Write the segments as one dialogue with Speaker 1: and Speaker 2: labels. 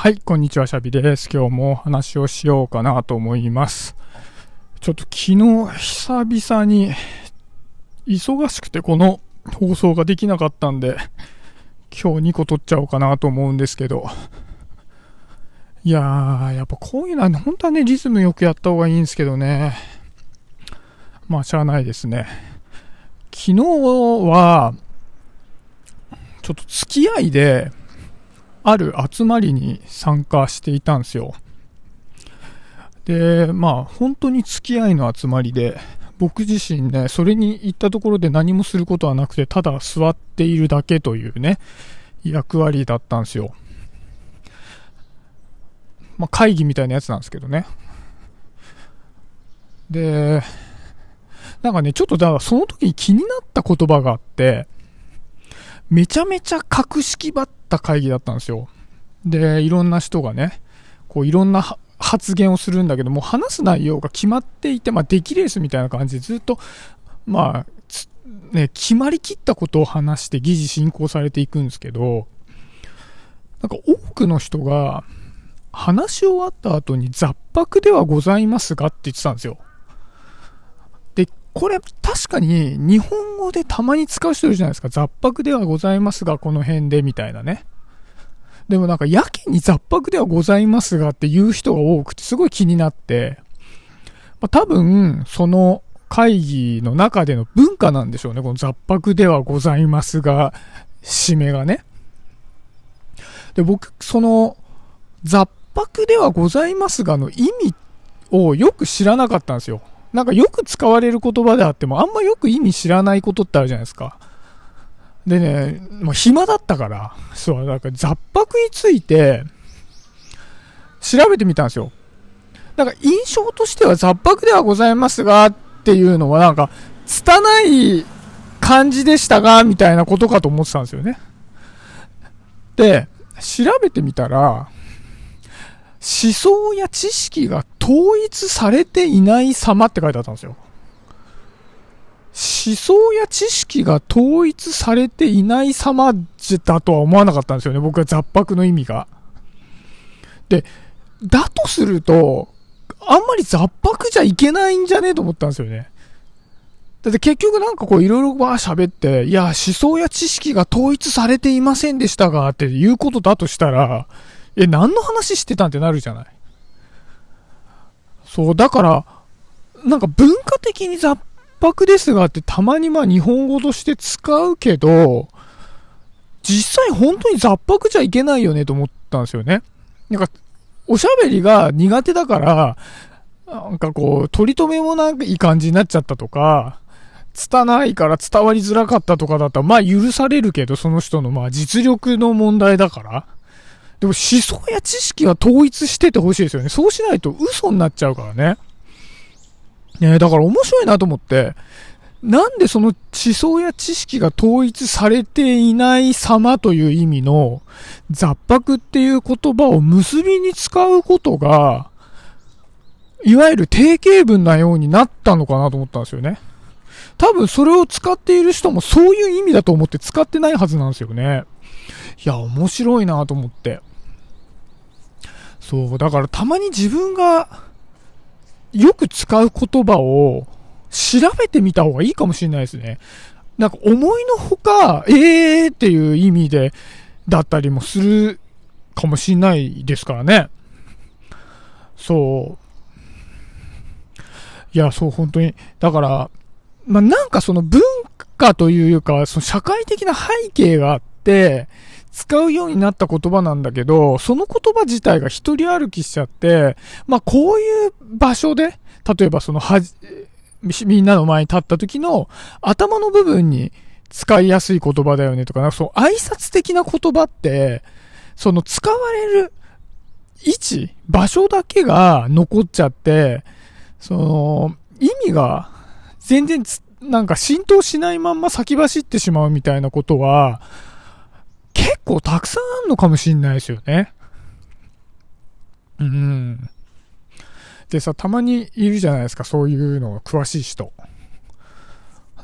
Speaker 1: はい、こんにちは、シャビです。今日もお話をしようかなと思います。ちょっと昨日、久々に、忙しくてこの放送ができなかったんで、今日2個撮っちゃおうかなと思うんですけど、いやー、やっぱこういうのは、本当はね、リズムよくやった方がいいんですけどね。まあ、しゃあないですね。昨日は、ちょっと付き合いで、ある集まりに参加していたんですよ。で、まあ、本当に付き合いの集まりで、僕自身ね、それに行ったところで何もすることはなくて、ただ座っているだけというね、役割だったんですよ。まあ、会議みたいなやつなんですけどね。で、なんかね、ちょっとだからその時に気になった言葉があって、めちゃめちゃ格式ばった会議だったんですよ。で、いろんな人がね、こういろんな発言をするんだけども、話す内容が決まっていて、まあ、出来レースみたいな感じでずっと、まあ、ね、決まりきったことを話して議事進行されていくんですけど、なんか多くの人が、話し終わった後に雑白ではございますがって言ってたんですよ。これ確かに日本語でたまに使う人いるじゃないですか。雑白ではございますが、この辺でみたいなね。でもなんかやけに雑白ではございますがって言う人が多くてすごい気になって、まあ、多分その会議の中での文化なんでしょうね。この雑白ではございますが、締めがね。で、僕、その雑白ではございますがの意味をよく知らなかったんですよ。なんかよく使われる言葉であっても、あんまよく意味知らないことってあるじゃないですか。でね、もう暇だったから、そう、だか雑白について、調べてみたんですよ。なんか印象としては雑白ではございますが、っていうのはなんか、拙い感じでしたが、みたいなことかと思ってたんですよね。で、調べてみたら、思想や知識が統一されていない様って書いてあったんですよ。思想や知識が統一されていない様だとは思わなかったんですよね。僕は雑白の意味が。で、だとすると、あんまり雑白じゃいけないんじゃねえと思ったんですよね。だって結局なんかこういろいろば喋って、いや、思想や知識が統一されていませんでしたが、っていうことだとしたら、え、何の話してたんってなるじゃない。そう、だから、なんか文化的に雑白ですがってたまにまあ日本語として使うけど、実際本当に雑白じゃいけないよねと思ったんですよね。なんか、おしゃべりが苦手だから、なんかこう、取り留めもない感じになっちゃったとか、拙いから伝わりづらかったとかだったら、まあ許されるけど、その人のまあ実力の問題だから。でも思想や知識は統一しててほしいですよね。そうしないと嘘になっちゃうからね。ねだから面白いなと思って、なんでその思想や知識が統一されていない様という意味の雑白っていう言葉を結びに使うことが、いわゆる定型文なようになったのかなと思ったんですよね。多分それを使っている人もそういう意味だと思って使ってないはずなんですよね。いや、面白いなと思って。そう、だからたまに自分がよく使う言葉を調べてみた方がいいかもしれないですね。なんか思いのほか、えーっていう意味で、だったりもするかもしれないですからね。そう。いや、そう、本当に。だから、まあ、なんかその文化というか、その社会的な背景があって、使うようになった言葉なんだけど、その言葉自体が一人歩きしちゃって、まあ、こういう場所で、例えばそのはじ、みんなの前に立った時の頭の部分に使いやすい言葉だよねとか、なんかそう挨拶的な言葉って、その使われる位置、場所だけが残っちゃって、その、意味が全然なんか浸透しないまんま先走ってしまうみたいなことは、結構たくさんあるのかもしんないですよね。うん。でさ、たまにいるじゃないですか、そういうのが詳しい人。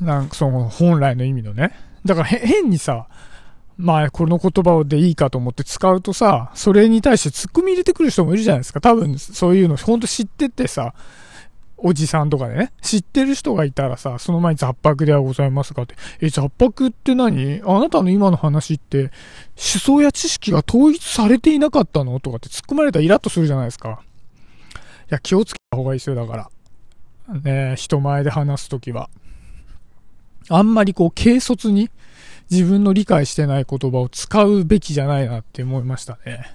Speaker 1: なんかその本来の意味のね。だから変にさ、まあ、この言葉でいいかと思って使うとさ、それに対して突っ込み入れてくる人もいるじゃないですか。多分、そういうの、ほんと知っててさ、おじさんとかでね、知ってる人がいたらさ、その前に雑白ではございますかって、え、雑白って何？あなたの今の話って、思想や知識が統一されていなかったの？とかって突っ込まれたらイラッとするじゃないですか。いや、気をつけた方がいいですよ、だから。ね人前で話すときは。あんまりこう、軽率に、自分の理解してない言葉を使うべきじゃないなって思いましたね。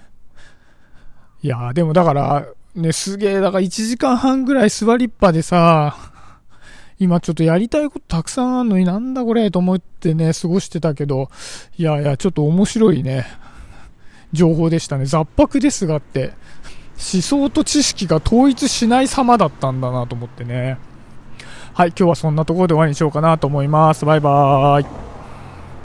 Speaker 1: いやでもだから、ね、すげえ、だから1時間半ぐらい座りっぱでさ、今ちょっとやりたいことたくさんあるのになんだこれと思ってね、過ごしてたけど、いやいや、ちょっと面白いね、情報でしたね。雑白ですがって、思想と知識が統一しない様だったんだなと思ってね。はい、今日はそんなところで終わりにしようかなと思います。バイバーイ。